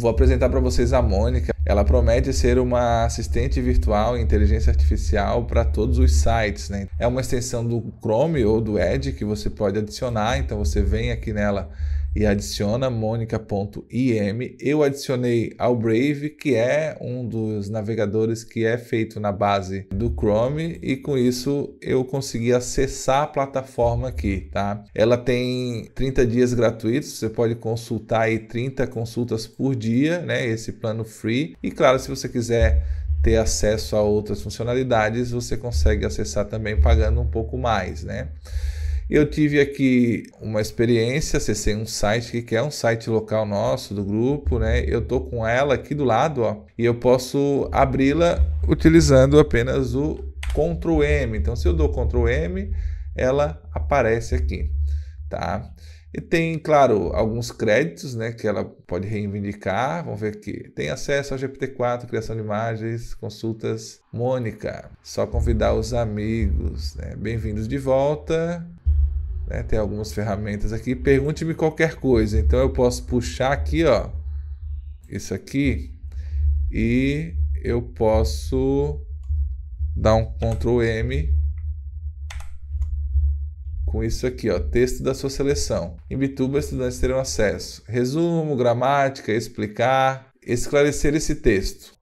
Vou apresentar para vocês a Mônica. Ela promete ser uma assistente virtual em inteligência artificial para todos os sites. Né? É uma extensão do Chrome ou do Edge que você pode adicionar. Então você vem aqui nela e adiciona monica.im. Eu adicionei ao Brave, que é um dos navegadores que é feito na base do Chrome e com isso eu consegui acessar a plataforma aqui, tá? Ela tem 30 dias gratuitos, você pode consultar aí 30 consultas por dia, né? Esse plano free. E claro, se você quiser ter acesso a outras funcionalidades, você consegue acessar também pagando um pouco mais, né? Eu tive aqui uma experiência, acessei um site que é um site local nosso do grupo, né? Eu tô com ela aqui do lado, ó, e eu posso abri-la utilizando apenas o Ctrl M. Então, se eu dou Ctrl M, ela aparece aqui, tá? E tem, claro, alguns créditos né, que ela pode reivindicar. Vamos ver aqui. Tem acesso ao GPT-4, criação de imagens, consultas. Mônica, só convidar os amigos. Né? Bem-vindos de volta. Né? Tem algumas ferramentas aqui. Pergunte-me qualquer coisa. Então eu posso puxar aqui, ó, isso aqui, e eu posso dar um Ctrl M com isso aqui, ó, texto da sua seleção. Em Bituba, estudantes terão acesso. Resumo, gramática, explicar, esclarecer esse texto.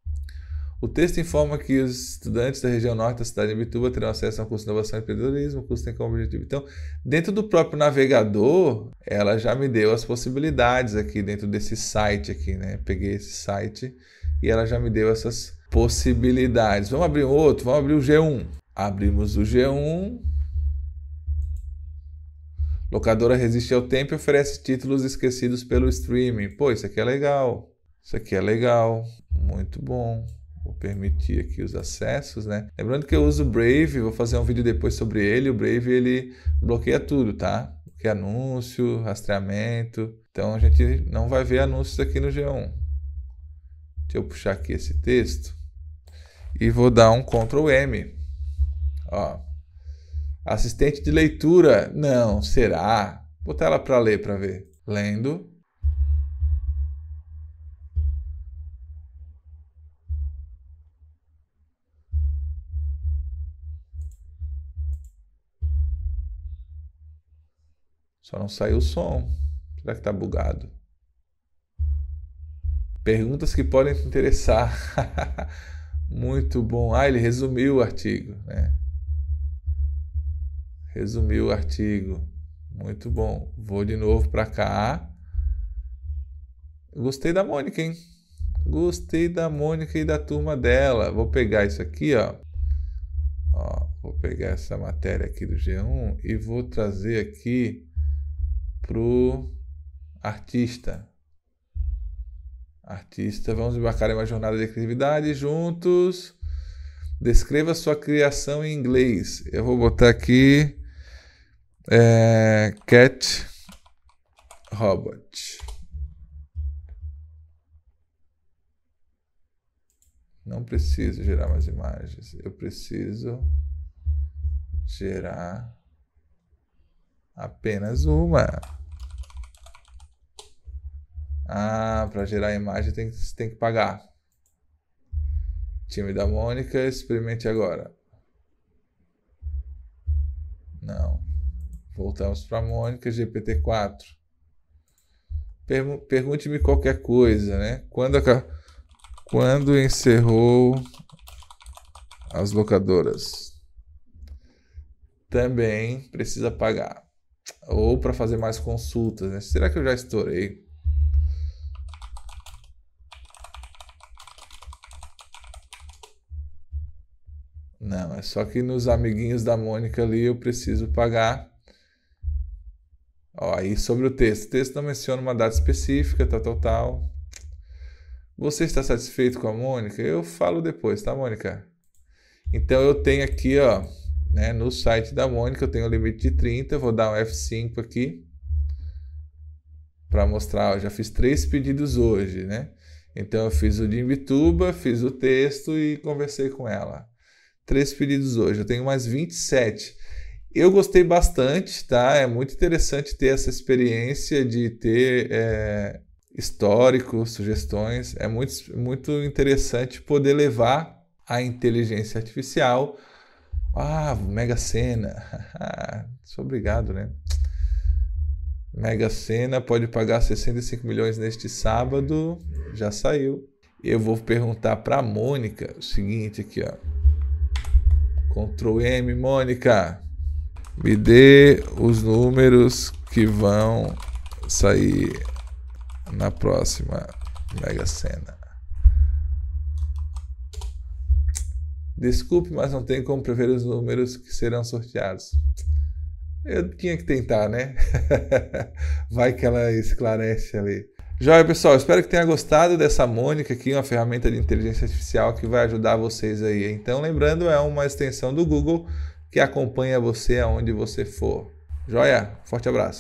O texto informa que os estudantes da região norte da cidade de Bituba terão acesso ao curso de inovação e empreendedorismo. O curso tem como objetivo. Então, dentro do próprio navegador, ela já me deu as possibilidades aqui dentro desse site aqui, né? Peguei esse site e ela já me deu essas possibilidades. Vamos abrir um outro, vamos abrir o G1. Abrimos o G1. Locadora resiste ao tempo e oferece títulos esquecidos pelo streaming. Pô, isso aqui é legal. Isso aqui é legal. Muito bom. Permitir aqui os acessos, né? Lembrando que eu uso o Brave, vou fazer um vídeo depois sobre ele. O Brave ele bloqueia tudo, tá? Bloqueia anúncio, rastreamento. Então a gente não vai ver anúncios aqui no G1. Deixa eu puxar aqui esse texto e vou dar um Ctrl M. Ó. Assistente de leitura, não, será? Vou botar ela para ler para ver. Lendo. Só não saiu o som. Será que está bugado? Perguntas que podem te interessar. Muito bom. Ah, ele resumiu o artigo, né? Resumiu o artigo. Muito bom. Vou de novo para cá. Gostei da Mônica, hein? Gostei da Mônica e da turma dela. Vou pegar isso aqui, ó. ó. Vou pegar essa matéria aqui do G1 e vou trazer aqui pro artista. Artista, vamos embarcar em uma jornada de criatividade juntos. Descreva sua criação em inglês. Eu vou botar aqui é, Cat Robot. Não preciso gerar mais imagens. Eu preciso gerar apenas uma. Ah, para gerar imagem tem, tem que pagar. Time da Mônica, experimente agora. Não. Voltamos para a Mônica, GPT-4. Pergunte-me qualquer coisa, né? Quando, quando encerrou as locadoras? Também precisa pagar. Ou para fazer mais consultas, né? Será que eu já estourei? Não, é só que nos amiguinhos da Mônica ali eu preciso pagar. Ó, aí sobre o texto. O texto não menciona uma data específica, tal, tal, tal. Você está satisfeito com a Mônica? Eu falo depois, tá, Mônica? Então eu tenho aqui, ó, né, no site da Mônica, eu tenho o limite de 30, vou dar um F5 aqui para mostrar, ó, já fiz três pedidos hoje, né? Então eu fiz o de Imbituba, fiz o texto e conversei com ela. Três pedidos hoje, eu tenho mais 27. Eu gostei bastante, tá? É muito interessante ter essa experiência de ter é, histórico, sugestões. É muito, muito interessante poder levar a inteligência artificial. Ah, Mega Sena. Sou obrigado, né? Mega Sena pode pagar 65 milhões neste sábado. Já saiu. Eu vou perguntar para a Mônica o seguinte aqui, ó. Ctrl M, Mônica. Me dê os números que vão sair na próxima Mega Sena. Desculpe, mas não tem como prever os números que serão sorteados. Eu tinha que tentar, né? Vai que ela esclarece ali. Joia, pessoal, espero que tenha gostado dessa Mônica aqui, uma ferramenta de inteligência artificial que vai ajudar vocês aí. Então, lembrando, é uma extensão do Google que acompanha você aonde você for. Joia, forte abraço.